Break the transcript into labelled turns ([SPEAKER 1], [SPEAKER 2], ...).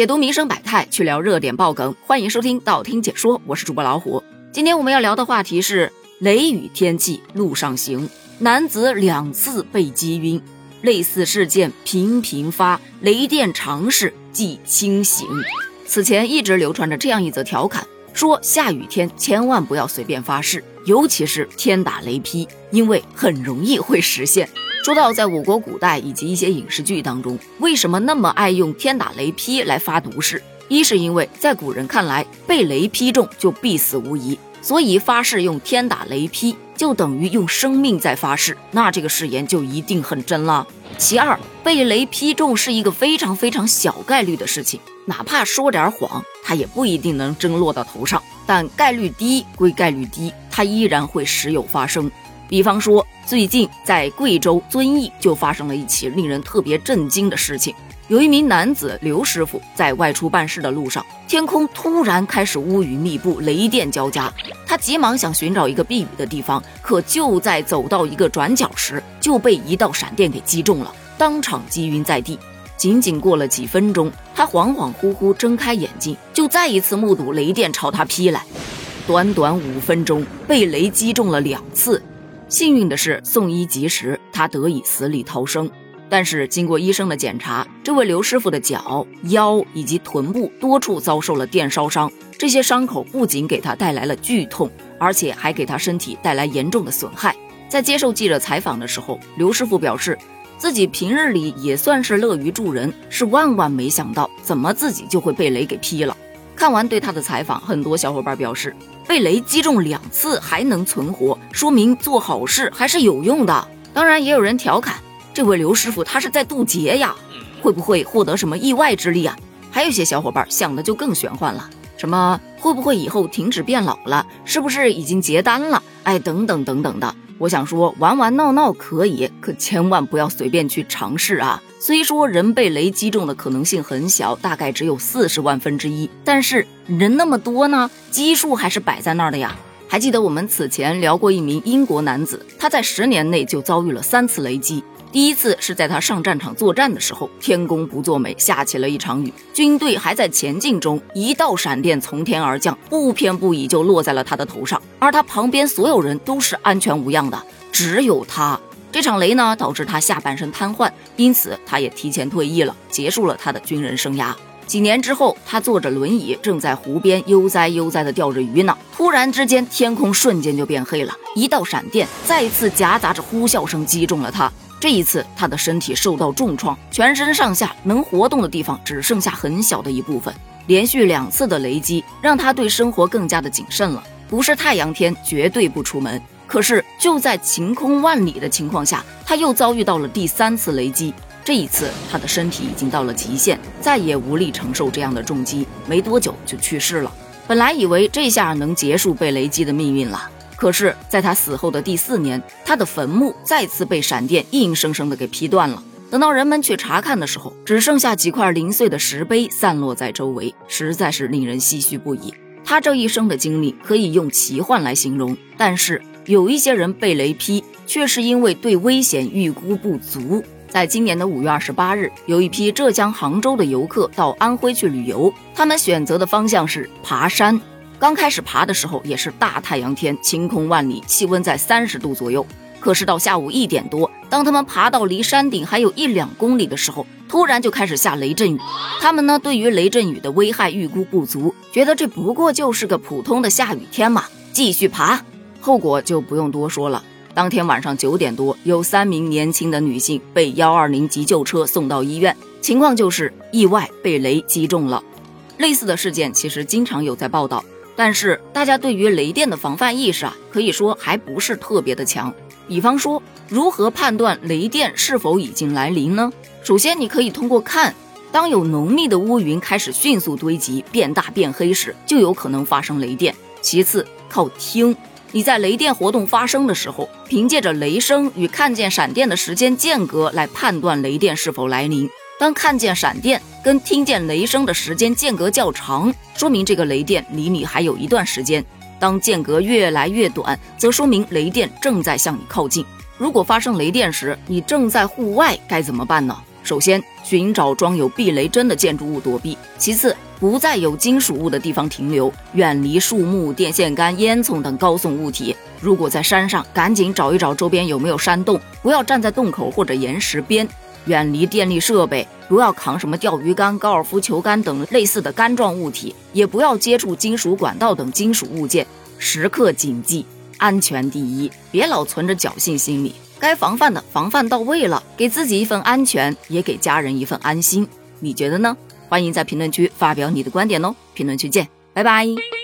[SPEAKER 1] 解读民生百态，去聊热点爆梗，欢迎收听道听解说，我是主播老虎。今天我们要聊的话题是雷雨天气路上行，男子两次被击晕，类似事件频频发，雷电常事记轻刑。此前一直流传着这样一则调侃，说下雨天千万不要随便发誓，尤其是天打雷劈，因为很容易会实现。说到在我国古代以及一些影视剧当中，为什么那么爱用天打雷劈来发毒誓？一是因为在古人看来，被雷劈中就必死无疑，所以发誓用天打雷劈就等于用生命在发誓，那这个誓言就一定很真了。其二，被雷劈中是一个非常非常小概率的事情，哪怕说点谎，它也不一定能真落到头上。但概率低归概率低，它依然会时有发生。比方说，最近在贵州遵义就发生了一起令人特别震惊的事情。有一名男子刘师傅在外出办事的路上，天空突然开始乌云密布，雷电交加。他急忙想寻找一个避雨的地方，可就在走到一个转角时，就被一道闪电给击中了，当场击晕在地。仅仅过了几分钟，他恍恍惚惚睁开眼睛，就再一次目睹雷电朝他劈来。短短五分钟，被雷击中了两次。幸运的是，送医及时，他得以死里逃生。但是经过医生的检查，这位刘师傅的脚、腰以及臀部多处遭受了电烧伤，这些伤口不仅给他带来了剧痛，而且还给他身体带来严重的损害。在接受记者采访的时候，刘师傅表示，自己平日里也算是乐于助人，是万万没想到，怎么自己就会被雷给劈了。看完对他的采访，很多小伙伴表示。被雷击中两次还能存活，说明做好事还是有用的。当然，也有人调侃这位刘师傅，他是在渡劫呀，会不会获得什么意外之力啊？还有些小伙伴想的就更玄幻了，什么会不会以后停止变老了？是不是已经结单了？哎，等等等等的。我想说，玩玩闹闹可以，可千万不要随便去尝试啊！虽说人被雷击中的可能性很小，大概只有四十万分之一，但是人那么多呢，基数还是摆在那儿的呀。还记得我们此前聊过一名英国男子，他在十年内就遭遇了三次雷击。第一次是在他上战场作战的时候，天公不作美，下起了一场雨，军队还在前进中，一道闪电从天而降，不偏不倚就落在了他的头上，而他旁边所有人都是安全无恙的，只有他，这场雷呢导致他下半身瘫痪，因此他也提前退役了，结束了他的军人生涯。几年之后，他坐着轮椅正在湖边悠哉悠哉地钓着鱼呢，突然之间天空瞬间就变黑了，一道闪电再次夹杂着呼啸声击中了他。这一次，他的身体受到重创，全身上下能活动的地方只剩下很小的一部分。连续两次的雷击让他对生活更加的谨慎了，不是太阳天绝对不出门。可是就在晴空万里的情况下，他又遭遇到了第三次雷击。这一次，他的身体已经到了极限，再也无力承受这样的重击，没多久就去世了。本来以为这下能结束被雷击的命运了。可是，在他死后的第四年，他的坟墓再次被闪电硬生生的给劈断了。等到人们去查看的时候，只剩下几块零碎的石碑散落在周围，实在是令人唏嘘不已。他这一生的经历可以用奇幻来形容，但是有一些人被雷劈，却是因为对危险预估不足。在今年的五月二十八日，有一批浙江杭州的游客到安徽去旅游，他们选择的方向是爬山。刚开始爬的时候也是大太阳天，晴空万里，气温在三十度左右。可是到下午一点多，当他们爬到离山顶还有一两公里的时候，突然就开始下雷阵雨。他们呢，对于雷阵雨的危害预估不足，觉得这不过就是个普通的下雨天嘛，继续爬。后果就不用多说了。当天晚上九点多，有三名年轻的女性被幺二零急救车送到医院，情况就是意外被雷击中了。类似的事件其实经常有在报道。但是大家对于雷电的防范意识啊，可以说还不是特别的强。比方说，如何判断雷电是否已经来临呢？首先，你可以通过看，当有浓密的乌云开始迅速堆积、变大变黑时，就有可能发生雷电。其次，靠听，你在雷电活动发生的时候，凭借着雷声与看见闪电的时间间隔来判断雷电是否来临。当看见闪电跟听见雷声的时间间隔较长，说明这个雷电离你还有一段时间；当间隔越来越短，则说明雷电正在向你靠近。如果发生雷电时，你正在户外，该怎么办呢？首先，寻找装有避雷针的建筑物躲避；其次，不在有金属物的地方停留，远离树木、电线杆、烟囱等高耸物体。如果在山上，赶紧找一找周边有没有山洞，不要站在洞口或者岩石边。远离电力设备，不要扛什么钓鱼竿、高尔夫球杆等类似的杆状物体，也不要接触金属管道等金属物件。时刻谨记安全第一，别老存着侥幸心理。该防范的防范到位了，给自己一份安全，也给家人一份安心。你觉得呢？欢迎在评论区发表你的观点哦！评论区见，拜拜。